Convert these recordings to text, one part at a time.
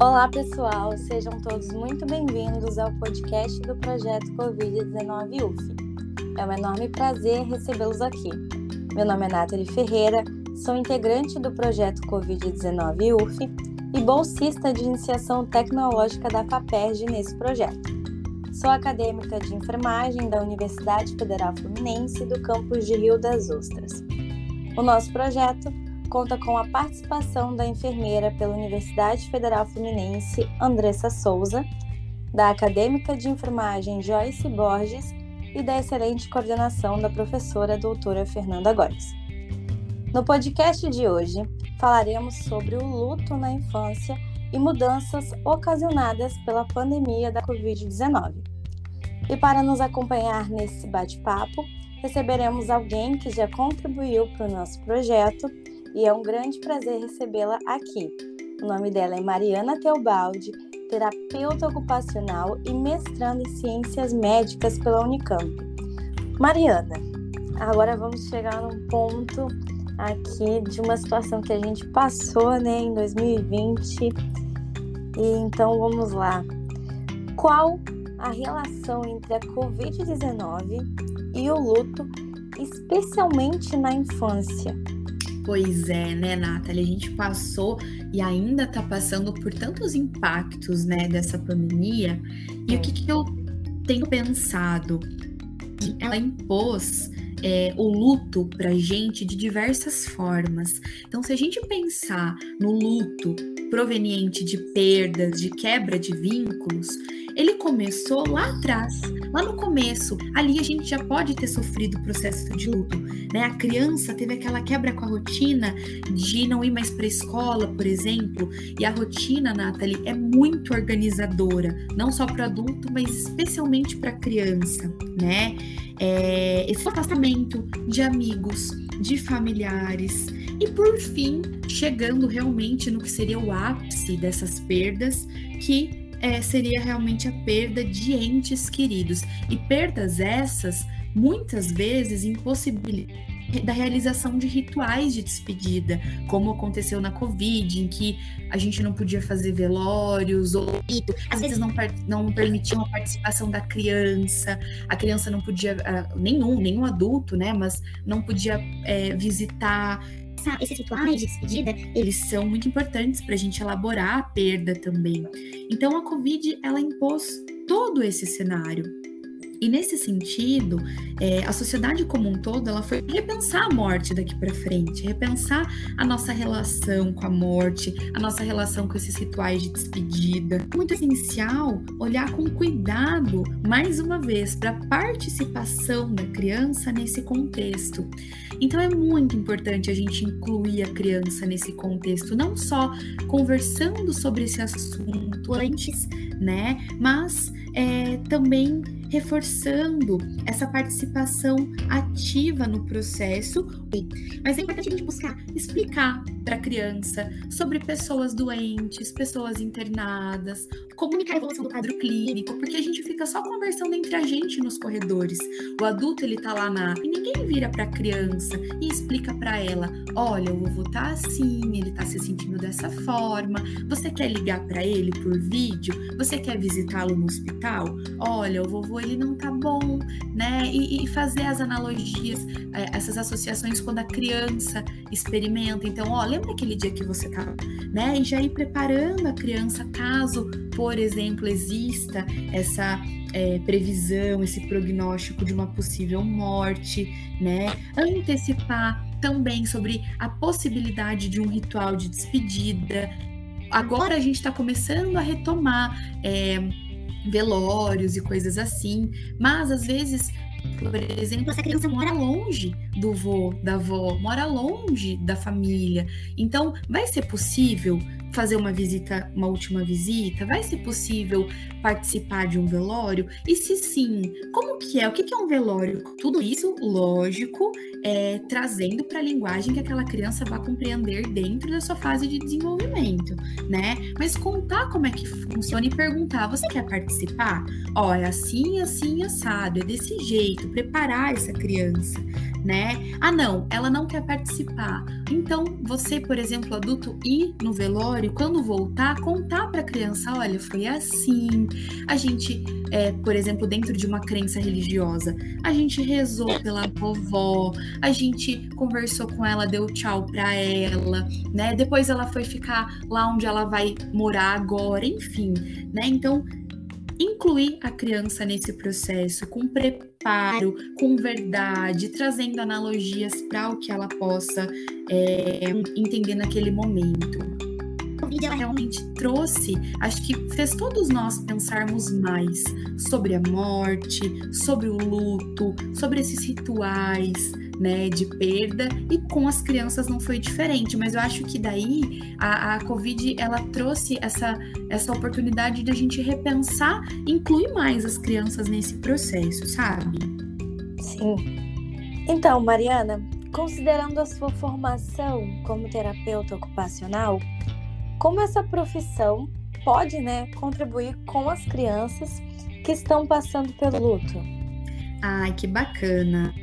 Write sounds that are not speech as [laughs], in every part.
Olá, pessoal, sejam todos muito bem-vindos ao podcast do projeto Covid-19 UF. É um enorme prazer recebê-los aqui. Meu nome é Nathalie Ferreira, sou integrante do projeto Covid-19 UF e bolsista de iniciação tecnológica da FAPERJ nesse projeto. Sou acadêmica de enfermagem da Universidade Federal Fluminense do campus de Rio das Ostras. O nosso projeto conta com a participação da enfermeira pela Universidade Federal Fluminense, Andressa Souza, da acadêmica de enfermagem Joyce Borges e da excelente coordenação da professora doutora Fernanda Góes. No podcast de hoje, falaremos sobre o luto na infância e mudanças ocasionadas pela pandemia da Covid-19. E para nos acompanhar nesse bate-papo, receberemos alguém que já contribuiu para o nosso projeto e é um grande prazer recebê-la aqui. O nome dela é Mariana Teobaldi, terapeuta ocupacional e mestrando em ciências médicas pela Unicamp. Mariana, agora vamos chegar num ponto aqui de uma situação que a gente passou né, em 2020. E então vamos lá. Qual a relação entre a Covid-19 e o luto, especialmente na infância? Pois é, né, Nathalie? A gente passou e ainda tá passando por tantos impactos, né, dessa pandemia. E o que, que eu tenho pensado? Ela impôs é, o luto pra gente de diversas formas. Então, se a gente pensar no luto proveniente de perdas, de quebra de vínculos, ele começou lá atrás, lá no começo. Ali a gente já pode ter sofrido o processo de luto, né? A criança teve aquela quebra com a rotina de não ir mais para a escola, por exemplo, e a rotina, Nathalie, é muito organizadora, não só para adulto, mas especialmente para criança, né? É, esse afastamento de amigos, de familiares e por fim chegando realmente no que seria o ápice dessas perdas que é, seria realmente a perda de entes queridos. E perdas essas, muitas vezes, impossibilitam da realização de rituais de despedida, como aconteceu na Covid, em que a gente não podia fazer velórios, ou às vezes não, não permitiam a participação da criança, a criança não podia, uh, nenhum, nenhum adulto, né, mas não podia é, visitar essa, esses rituais de despedida, eles são muito importantes para a gente elaborar a perda também. Então, a Covid, ela impôs todo esse cenário. E nesse sentido, é, a sociedade como um todo, ela foi repensar a morte daqui para frente, repensar a nossa relação com a morte, a nossa relação com esses rituais de despedida. Muito essencial olhar com cuidado, mais uma vez, para a participação da criança nesse contexto. Então é muito importante a gente incluir a criança nesse contexto, não só conversando sobre esse assunto antes, né, mas é, também reforçando essa participação ativa no processo. Mas é importante a gente buscar explicar para a criança sobre pessoas doentes, pessoas internadas, comunicar a evolução do quadro clínico, porque a gente fica só conversando entre a gente nos corredores. O adulto ele tá lá na e ninguém vira para a criança e explica para ela: "Olha, o vovô tá assim, ele tá se sentindo dessa forma. Você quer ligar para ele por vídeo? Você quer visitá-lo no hospital? Olha, o vovô ele não tá bom, né? E, e fazer as analogias, é, essas associações quando a criança experimenta. Então, ó, lembra aquele dia que você tava, né? E já ir preparando a criança caso, por exemplo, exista essa é, previsão, esse prognóstico de uma possível morte, né? Antecipar também sobre a possibilidade de um ritual de despedida. Agora a gente está começando a retomar. É, velórios e coisas assim, mas às vezes por exemplo, essa criança mora longe do vô, da avó, mora longe da família. Então, vai ser possível fazer uma visita, uma última visita? Vai ser possível participar de um velório? E se sim, como que é? O que é um velório? Tudo isso, lógico, é, trazendo para a linguagem que aquela criança vai compreender dentro da sua fase de desenvolvimento, né? Mas contar como é que funciona e perguntar: você quer participar? Ó, é assim, assim, assado, é desse jeito, preparar essa criança né? Ah, não, ela não quer participar. Então, você, por exemplo, adulto, ir no velório, quando voltar, contar para a criança: olha, foi assim. A gente, é, por exemplo, dentro de uma crença religiosa, a gente rezou pela vovó, a gente conversou com ela, deu tchau para ela, né? Depois ela foi ficar lá onde ela vai morar agora, enfim, né? Então, incluir a criança nesse processo com preparo, com verdade, trazendo analogias para o que ela possa é, entender naquele momento. O vídeo realmente trouxe, acho que fez todos nós pensarmos mais sobre a morte, sobre o luto, sobre esses rituais, né, de perda e com as crianças não foi diferente, mas eu acho que daí a, a Covid ela trouxe essa, essa oportunidade de a gente repensar, incluir mais as crianças nesse processo, sabe? Sim. Então, Mariana, considerando a sua formação como terapeuta ocupacional, como essa profissão pode, né, contribuir com as crianças que estão passando pelo luto? Ai, que bacana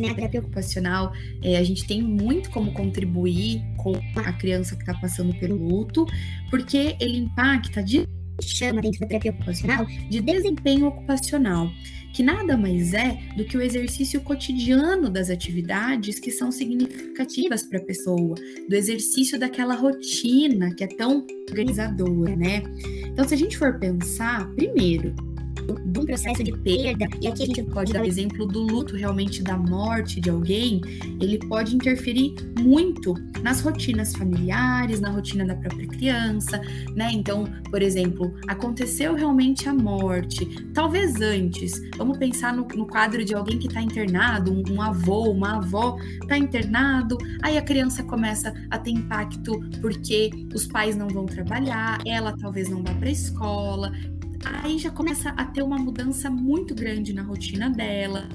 né, a terapia ocupacional, é, a gente tem muito como contribuir com a criança que está passando pelo luto, porque ele impacta de chama dentro da terapia ocupacional de desempenho ocupacional, que nada mais é do que o exercício cotidiano das atividades que são significativas para a pessoa, do exercício daquela rotina que é tão organizadora, né? Então, se a gente for pensar, primeiro, de um processo de perda, e aqui a gente pode dar o exemplo do luto realmente da morte de alguém, ele pode interferir muito nas rotinas familiares, na rotina da própria criança, né? Então, por exemplo, aconteceu realmente a morte, talvez antes, vamos pensar no, no quadro de alguém que está internado, um, um avô, uma avó está internado, aí a criança começa a ter impacto porque os pais não vão trabalhar, ela talvez não vá para a escola, aí já começa a ter uma mudança muito grande na rotina dela.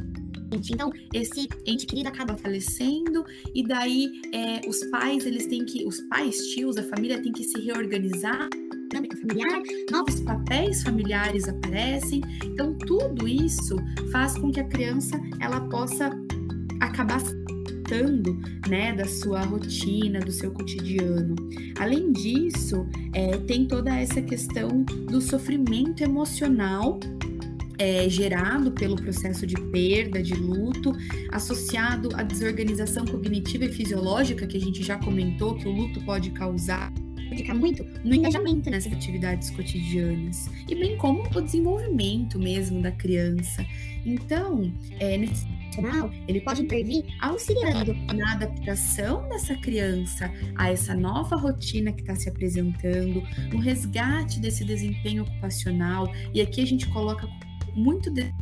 Então, esse ente querido acaba falecendo, e daí é, os pais, eles têm que, os pais, tios, a família tem que se reorganizar familiar, novos papéis familiares aparecem. Então, tudo isso faz com que a criança ela possa acabar né, da sua rotina, do seu cotidiano. Além disso, é, tem toda essa questão do sofrimento emocional é, gerado pelo processo de perda, de luto, associado à desorganização cognitiva e fisiológica que a gente já comentou que o luto pode causar fica muito no engajamento nessas atividades cotidianas e bem como o desenvolvimento mesmo da criança. Então, é, nesse ele pode intervir auxiliando na adaptação dessa criança a essa nova rotina que está se apresentando, no resgate desse desempenho ocupacional. E aqui a gente coloca muito de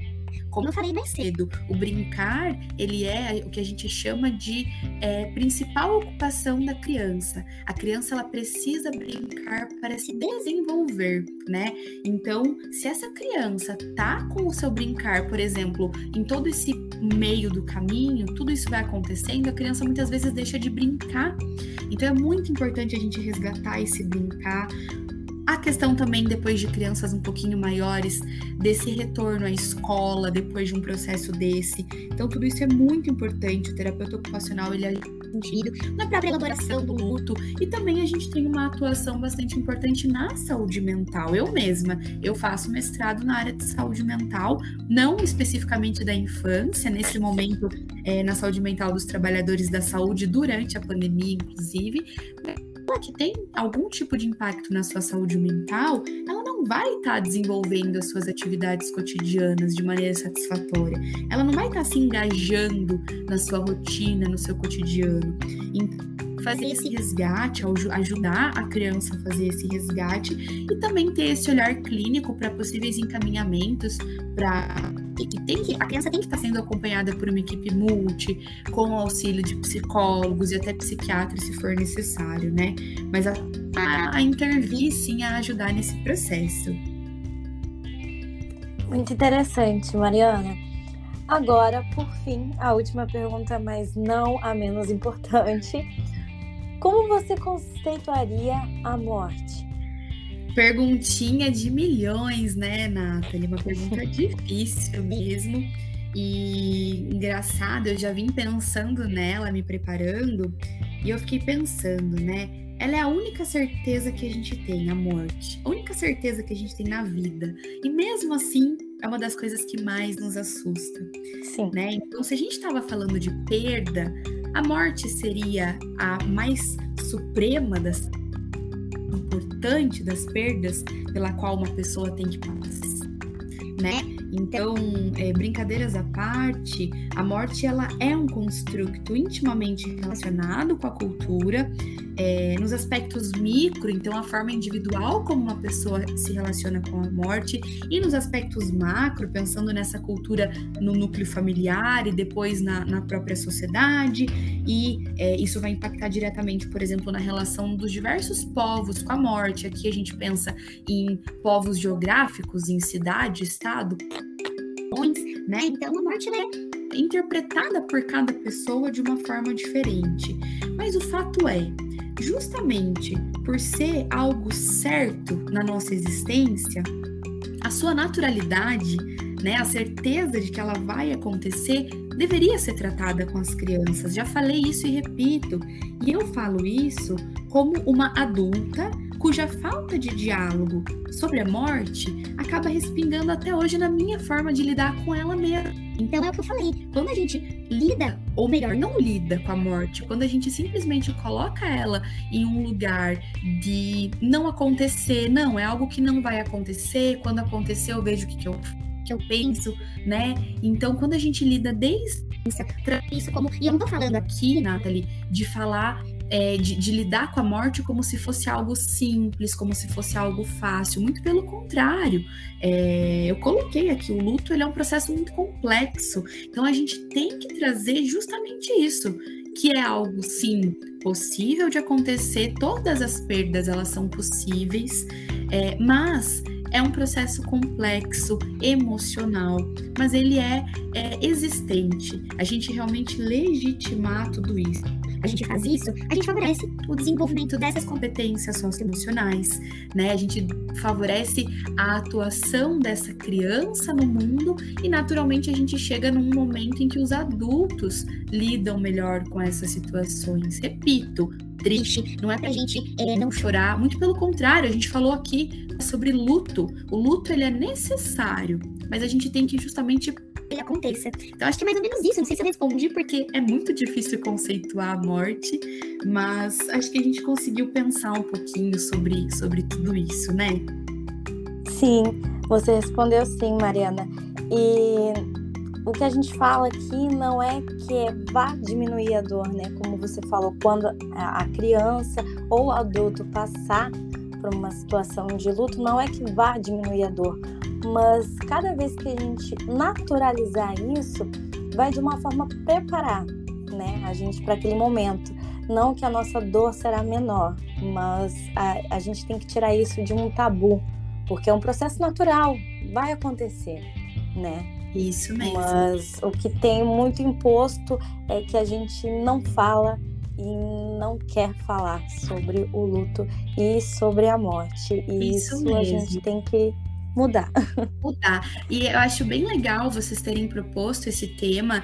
como eu falei mais cedo, o brincar ele é o que a gente chama de é, principal ocupação da criança. A criança ela precisa brincar para se desenvolver, né? Então, se essa criança tá com o seu brincar, por exemplo, em todo esse meio do caminho, tudo isso vai acontecendo, a criança muitas vezes deixa de brincar. Então, é muito importante a gente resgatar esse brincar a questão também, depois de crianças um pouquinho maiores, desse retorno à escola, depois de um processo desse. Então, tudo isso é muito importante. O terapeuta ocupacional, ele é sentido na própria elaboração do luto. E também a gente tem uma atuação bastante importante na saúde mental. Eu mesma, eu faço mestrado na área de saúde mental, não especificamente da infância, nesse momento é, na saúde mental dos trabalhadores da saúde durante a pandemia, inclusive, que tem algum tipo de impacto na sua saúde mental, ela não vai estar tá desenvolvendo as suas atividades cotidianas de maneira satisfatória. Ela não vai estar tá se engajando na sua rotina, no seu cotidiano. Então, fazer esse resgate, ajudar a criança a fazer esse resgate e também ter esse olhar clínico para possíveis encaminhamentos para que tem que, a criança tem que estar sendo acompanhada por uma equipe multi, com o auxílio de psicólogos e até psiquiatras se for necessário, né? Mas a, a, a intervir sim a ajudar nesse processo. Muito interessante, Mariana. Agora, por fim, a última pergunta, mas não a menos importante. Como você conceituaria a morte? Perguntinha de milhões, né, Nathalie? Uma pergunta [laughs] difícil mesmo. E engraçado, eu já vim pensando nela, me preparando, e eu fiquei pensando, né? Ela é a única certeza que a gente tem, a morte. A única certeza que a gente tem na vida. E mesmo assim, é uma das coisas que mais nos assusta. Sim. Né? Então, se a gente estava falando de perda, a morte seria a mais suprema das importante das perdas pela qual uma pessoa tem que passar, né? Então, é, brincadeiras à parte, a morte ela é um construto intimamente relacionado com a cultura, é, nos aspectos micro, então a forma individual como uma pessoa se relaciona com a morte, e nos aspectos macro, pensando nessa cultura no núcleo familiar e depois na, na própria sociedade, e é, isso vai impactar diretamente, por exemplo, na relação dos diversos povos com a morte. Aqui a gente pensa em povos geográficos, em cidade, estado, né? Então a morte é interpretada por cada pessoa de uma forma diferente. Mas o fato é, justamente por ser algo certo na nossa existência, a sua naturalidade, né, a certeza de que ela vai acontecer, deveria ser tratada com as crianças. Já falei isso e repito. E eu falo isso como uma adulta cuja falta de diálogo sobre a morte acaba respingando até hoje na minha forma de lidar com ela mesma. Então é o que eu falei, quando a gente lida, ou melhor, não lida com a morte, quando a gente simplesmente coloca ela em um lugar de não acontecer, não, é algo que não vai acontecer, quando acontecer eu vejo o que, que eu que eu penso, né? Então, quando a gente lida desde isso como. E eu não tô falando aqui, Nathalie, de falar é, de, de, lidar com a morte como se fosse algo simples, como se fosse algo fácil. Muito pelo contrário. É, eu coloquei aqui, o luto ele é um processo muito complexo. Então a gente tem que trazer justamente isso, que é algo sim possível de acontecer. Todas as perdas elas são possíveis, é, mas é um processo complexo, emocional, mas ele é, é existente. A gente realmente legitimar tudo isso a gente faz isso, a gente favorece o desenvolvimento dessas competências socioemocionais, né? A gente favorece a atuação dessa criança no mundo e naturalmente a gente chega num momento em que os adultos lidam melhor com essas situações. Repito, triste, não é pra gente é, não chorar, muito pelo contrário, a gente falou aqui sobre luto. O luto ele é necessário, mas a gente tem que justamente ele aconteça. Então, acho que é mais ou menos isso. Não sei se eu respondi, porque é muito difícil conceituar a morte, mas acho que a gente conseguiu pensar um pouquinho sobre, sobre tudo isso, né? Sim, você respondeu sim, Mariana. E o que a gente fala aqui não é que vá diminuir a dor, né? Como você falou, quando a criança ou o adulto passar por uma situação de luto, não é que vá diminuir a dor, mas cada vez que a gente naturalizar isso, vai de uma forma preparar, né, a gente para aquele momento. Não que a nossa dor será menor, mas a, a gente tem que tirar isso de um tabu, porque é um processo natural, vai acontecer, né? Isso mesmo. Mas o que tem muito imposto é que a gente não fala e não quer falar sobre o luto e sobre a morte. E isso, isso a gente tem que mudar. Mudar. E eu acho bem legal vocês terem proposto esse tema,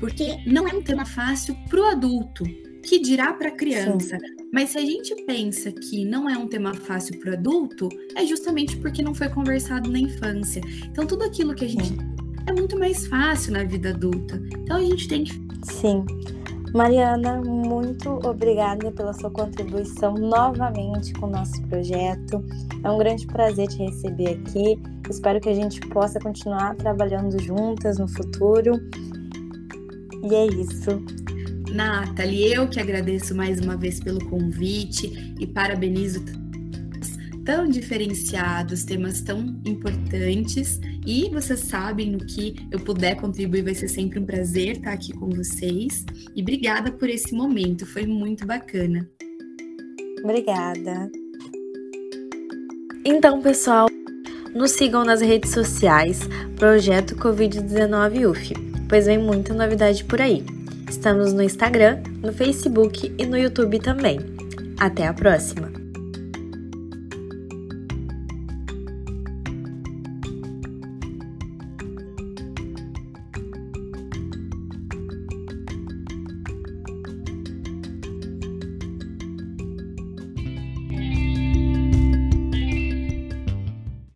porque não é um tema fácil para o adulto, que dirá para a criança. Sim. Mas se a gente pensa que não é um tema fácil para o adulto, é justamente porque não foi conversado na infância. Então, tudo aquilo que a gente. Sim. É muito mais fácil na vida adulta. Então, a gente tem que. Sim. Mariana, muito obrigada pela sua contribuição novamente com o nosso projeto. É um grande prazer te receber aqui. Espero que a gente possa continuar trabalhando juntas no futuro. E é isso. Nathalie, eu que agradeço mais uma vez pelo convite e parabenizo tão diferenciados, temas tão importantes e vocês sabem no que eu puder contribuir, vai ser sempre um prazer estar aqui com vocês. E obrigada por esse momento, foi muito bacana. Obrigada. Então, pessoal, nos sigam nas redes sociais, Projeto Covid-19 UF, pois vem muita novidade por aí. Estamos no Instagram, no Facebook e no YouTube também. Até a próxima!